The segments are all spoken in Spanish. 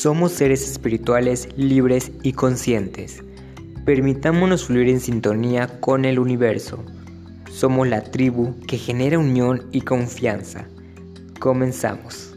Somos seres espirituales libres y conscientes. Permitámonos fluir en sintonía con el universo. Somos la tribu que genera unión y confianza. Comenzamos.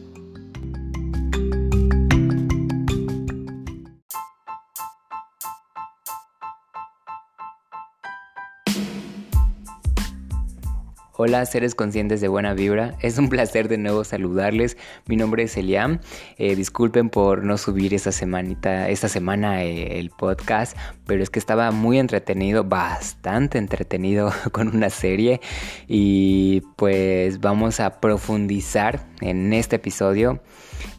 Hola seres conscientes de buena vibra, es un placer de nuevo saludarles. Mi nombre es Eliam. Eh, disculpen por no subir esta semanita, esta semana eh, el podcast, pero es que estaba muy entretenido, bastante entretenido con una serie y pues vamos a profundizar en este episodio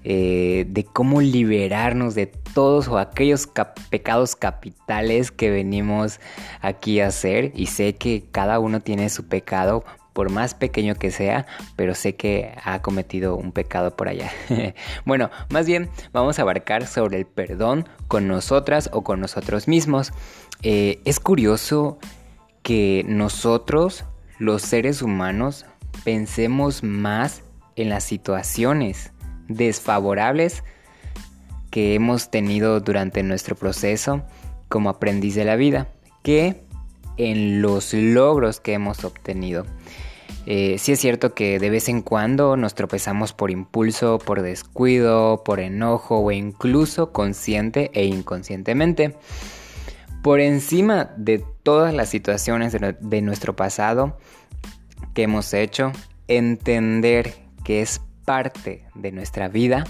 eh, de cómo liberarnos de todos o aquellos pecados capitales que venimos aquí a hacer y sé que cada uno tiene su pecado por más pequeño que sea, pero sé que ha cometido un pecado por allá. bueno, más bien vamos a abarcar sobre el perdón con nosotras o con nosotros mismos. Eh, es curioso que nosotros, los seres humanos, pensemos más en las situaciones desfavorables que hemos tenido durante nuestro proceso como aprendiz de la vida que en los logros que hemos obtenido. Eh, sí es cierto que de vez en cuando nos tropezamos por impulso, por descuido, por enojo o incluso consciente e inconscientemente. Por encima de todas las situaciones de nuestro pasado que hemos hecho, entender que es parte de nuestra vida,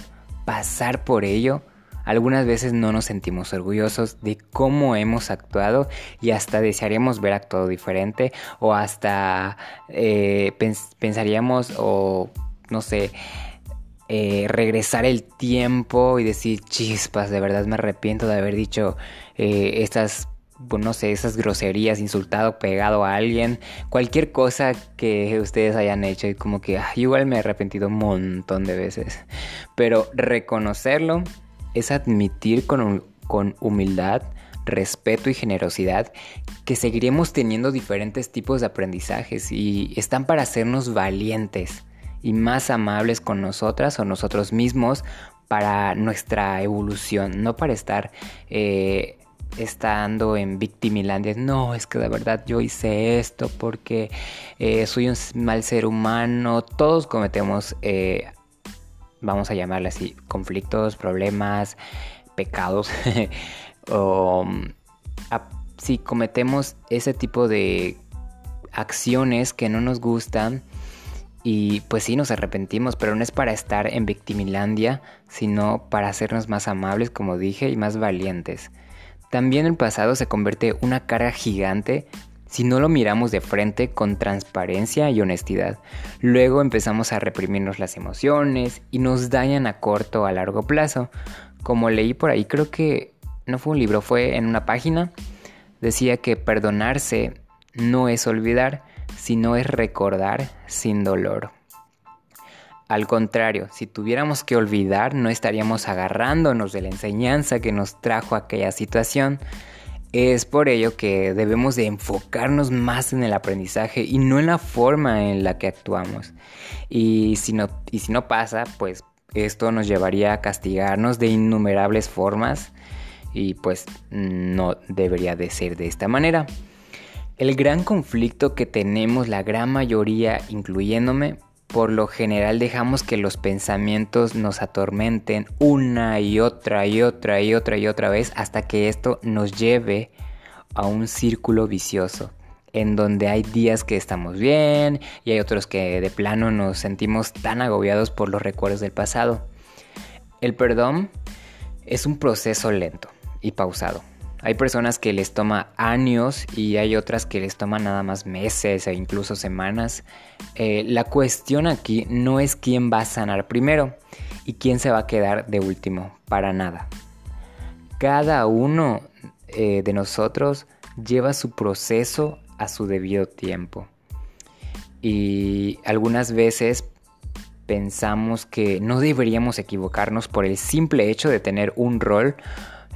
pasar por ello, algunas veces no nos sentimos orgullosos de cómo hemos actuado y hasta desearíamos ver actuado diferente o hasta eh, pensaríamos o no sé, eh, regresar el tiempo y decir chispas, de verdad me arrepiento de haber dicho eh, estas no sé, esas groserías, insultado, pegado a alguien, cualquier cosa que ustedes hayan hecho y como que igual me he arrepentido un montón de veces. Pero reconocerlo es admitir con, con humildad, respeto y generosidad que seguiremos teniendo diferentes tipos de aprendizajes y están para hacernos valientes y más amables con nosotras o nosotros mismos para nuestra evolución, no para estar eh, estando en victimilandia. No, es que de verdad yo hice esto porque eh, soy un mal ser humano. Todos cometemos eh, vamos a llamarle así, conflictos, problemas, pecados, o si cometemos ese tipo de acciones que no nos gustan, y pues sí, nos arrepentimos, pero no es para estar en victimilandia, sino para hacernos más amables, como dije, y más valientes. También el pasado se convierte una cara gigante si no lo miramos de frente con transparencia y honestidad. Luego empezamos a reprimirnos las emociones y nos dañan a corto o a largo plazo. Como leí por ahí, creo que no fue un libro, fue en una página, decía que perdonarse no es olvidar, sino es recordar sin dolor. Al contrario, si tuviéramos que olvidar, no estaríamos agarrándonos de la enseñanza que nos trajo aquella situación, es por ello que debemos de enfocarnos más en el aprendizaje y no en la forma en la que actuamos. Y si no, pasa, pues esto nos llevaría a castigarnos de innumerables formas y pues no debería de ser de esta manera. El gran conflicto que tenemos la gran mayoría, incluyéndome, por lo general dejamos que los pensamientos nos atormenten una y otra y otra y otra y otra vez hasta que esto nos lleve a un círculo vicioso en donde hay días que estamos bien y hay otros que de plano nos sentimos tan agobiados por los recuerdos del pasado. El perdón es un proceso lento y pausado. Hay personas que les toma años y hay otras que les toma nada más meses e incluso semanas. Eh, la cuestión aquí no es quién va a sanar primero y quién se va a quedar de último, para nada. Cada uno eh, de nosotros lleva su proceso a su debido tiempo. Y algunas veces pensamos que no deberíamos equivocarnos por el simple hecho de tener un rol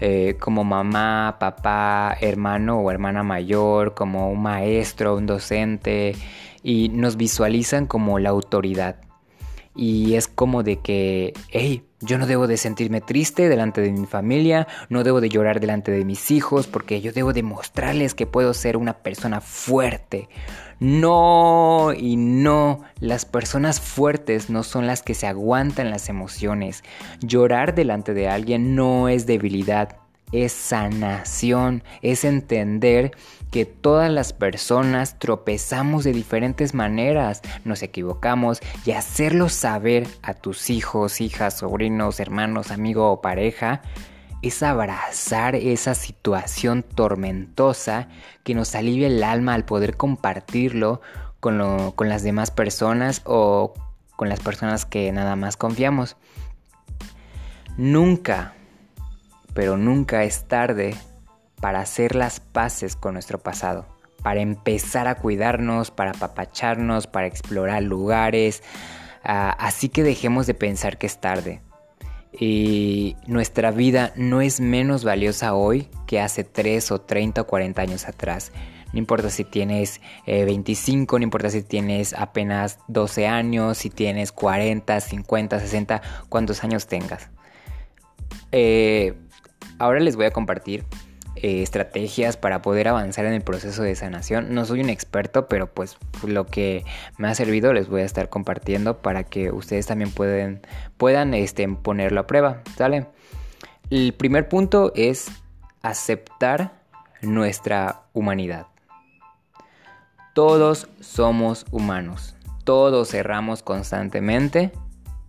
eh, como mamá, papá, hermano o hermana mayor, como un maestro, un docente, y nos visualizan como la autoridad. Y es como de que, hey, yo no debo de sentirme triste delante de mi familia, no debo de llorar delante de mis hijos, porque yo debo demostrarles que puedo ser una persona fuerte. No y no, las personas fuertes no son las que se aguantan las emociones. Llorar delante de alguien no es debilidad, es sanación, es entender que todas las personas tropezamos de diferentes maneras, nos equivocamos y hacerlo saber a tus hijos, hijas, sobrinos, hermanos, amigo o pareja es abrazar esa situación tormentosa que nos alivia el alma al poder compartirlo con, con las demás personas o con las personas que nada más confiamos. Nunca pero nunca es tarde para hacer las paces con nuestro pasado, para empezar a cuidarnos, para apapacharnos, para explorar lugares. Ah, así que dejemos de pensar que es tarde. Y nuestra vida no es menos valiosa hoy que hace 3 o 30 o 40 años atrás. No importa si tienes 25, eh, no importa si tienes apenas 12 años, si tienes 40, 50, 60, cuántos años tengas. Eh, Ahora les voy a compartir eh, estrategias para poder avanzar en el proceso de sanación. No soy un experto, pero pues lo que me ha servido les voy a estar compartiendo para que ustedes también pueden, puedan este, ponerlo a prueba. El primer punto es aceptar nuestra humanidad. Todos somos humanos. Todos erramos constantemente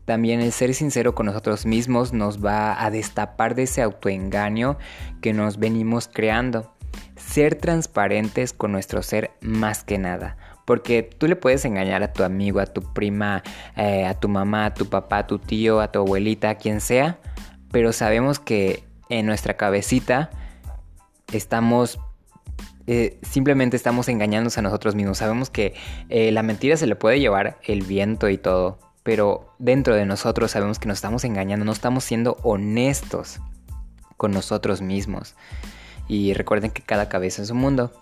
también el ser sincero con nosotros mismos nos va a destapar de ese autoengaño que nos venimos creando. Ser transparentes con nuestro ser más que nada. Porque tú le puedes engañar a tu amigo, a tu prima, eh, a tu mamá, a tu papá, a tu tío, a tu abuelita, a quien sea. Pero sabemos que en nuestra cabecita estamos eh, simplemente estamos engañándonos a nosotros mismos. Sabemos que eh, la mentira se le puede llevar el viento y todo pero dentro de nosotros sabemos que nos estamos engañando, no estamos siendo honestos con nosotros mismos. Y recuerden que cada cabeza es un mundo.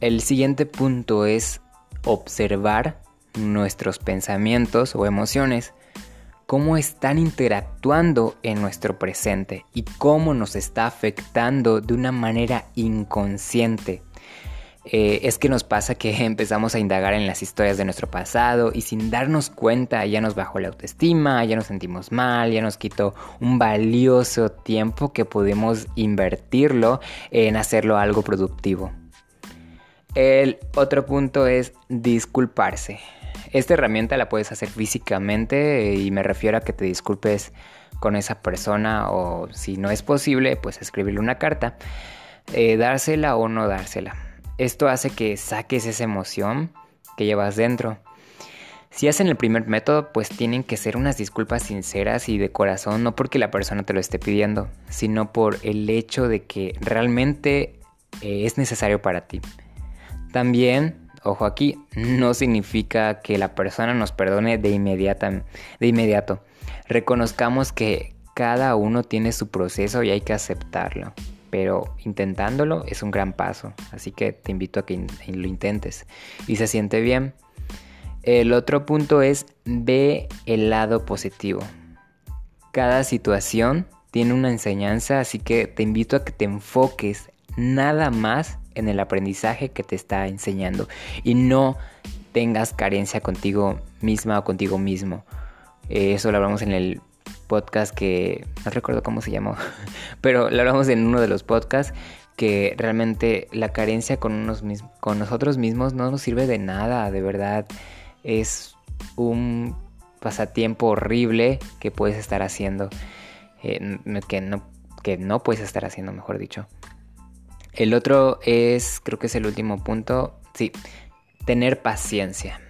El siguiente punto es observar nuestros pensamientos o emociones, cómo están interactuando en nuestro presente y cómo nos está afectando de una manera inconsciente. Eh, es que nos pasa que empezamos a indagar en las historias de nuestro pasado y sin darnos cuenta ya nos bajó la autoestima, ya nos sentimos mal, ya nos quitó un valioso tiempo que podemos invertirlo en hacerlo algo productivo. El otro punto es disculparse. Esta herramienta la puedes hacer físicamente y me refiero a que te disculpes con esa persona o si no es posible, pues escribirle una carta, eh, dársela o no dársela esto hace que saques esa emoción que llevas dentro. Si hacen el primer método, pues tienen que ser unas disculpas sinceras y de corazón, no porque la persona te lo esté pidiendo, sino por el hecho de que realmente eh, es necesario para ti. También, ojo aquí, no significa que la persona nos perdone de, inmediata, de inmediato. Reconozcamos que cada uno tiene su proceso y hay que aceptarlo pero intentándolo es un gran paso, así que te invito a que lo intentes y se siente bien. El otro punto es ve el lado positivo. Cada situación tiene una enseñanza, así que te invito a que te enfoques nada más en el aprendizaje que te está enseñando y no tengas carencia contigo misma o contigo mismo. Eh, eso lo hablamos en el podcast que no recuerdo cómo se llamó, pero lo hablamos en uno de los podcasts que realmente la carencia con, unos, con nosotros mismos no nos sirve de nada, de verdad es un pasatiempo horrible que puedes estar haciendo, eh, que, no, que no puedes estar haciendo, mejor dicho. El otro es, creo que es el último punto, sí, tener paciencia.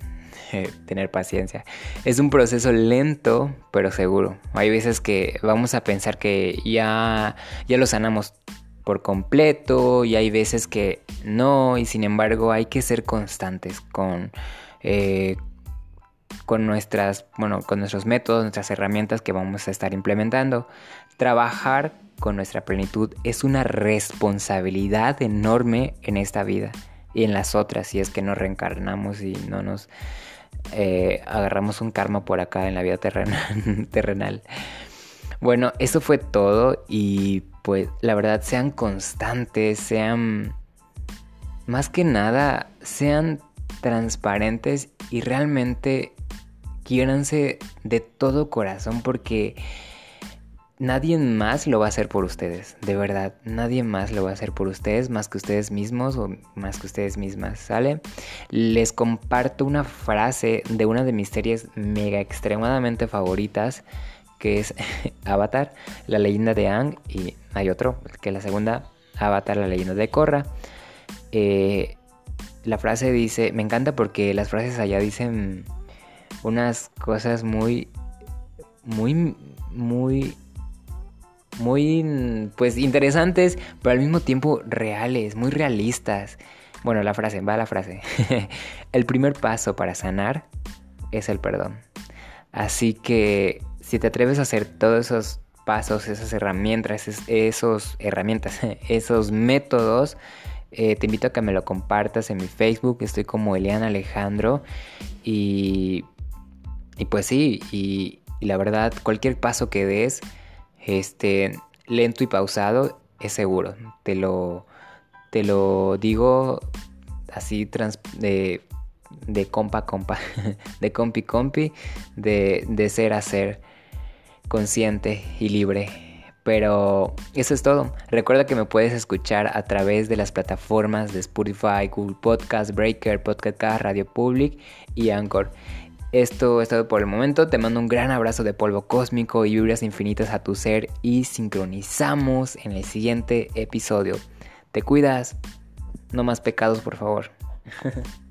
Tener paciencia. Es un proceso lento, pero seguro. Hay veces que vamos a pensar que ya, ya lo sanamos por completo y hay veces que no y sin embargo hay que ser constantes con, eh, con, nuestras, bueno, con nuestros métodos, nuestras herramientas que vamos a estar implementando. Trabajar con nuestra plenitud es una responsabilidad enorme en esta vida y en las otras si es que nos reencarnamos y no nos eh, agarramos un karma por acá en la vida terrenal. Bueno, eso fue todo y pues la verdad sean constantes, sean más que nada, sean transparentes y realmente quiéranse de todo corazón porque nadie más lo va a hacer por ustedes, de verdad, nadie más lo va a hacer por ustedes más que ustedes mismos o más que ustedes mismas, ¿sale? Les comparto una frase de una de mis series mega extremadamente favoritas que es Avatar, la leyenda de Ang y hay otro, que es la segunda, Avatar, la leyenda de Korra. Eh, la frase dice, me encanta porque las frases allá dicen unas cosas muy, muy, muy, muy, pues interesantes, pero al mismo tiempo reales, muy realistas. Bueno, la frase, va la frase. el primer paso para sanar es el perdón. Así que si te atreves a hacer todos esos pasos, esas herramientas, esos herramientas, esos métodos, eh, te invito a que me lo compartas en mi Facebook. Estoy como Eliana Alejandro y y pues sí, y, la verdad, cualquier paso que des, este, lento y pausado, es seguro. Te lo, te lo digo así de, de compa compa, de compi compi, de, de ser a ser, consciente y libre. Pero eso es todo. Recuerda que me puedes escuchar a través de las plataformas de Spotify, Google Podcast, Breaker, Podcast Radio Public y Anchor. Esto es todo por el momento. Te mando un gran abrazo de polvo cósmico y vibras infinitas a tu ser y sincronizamos en el siguiente episodio. Te cuidas. No más pecados, por favor.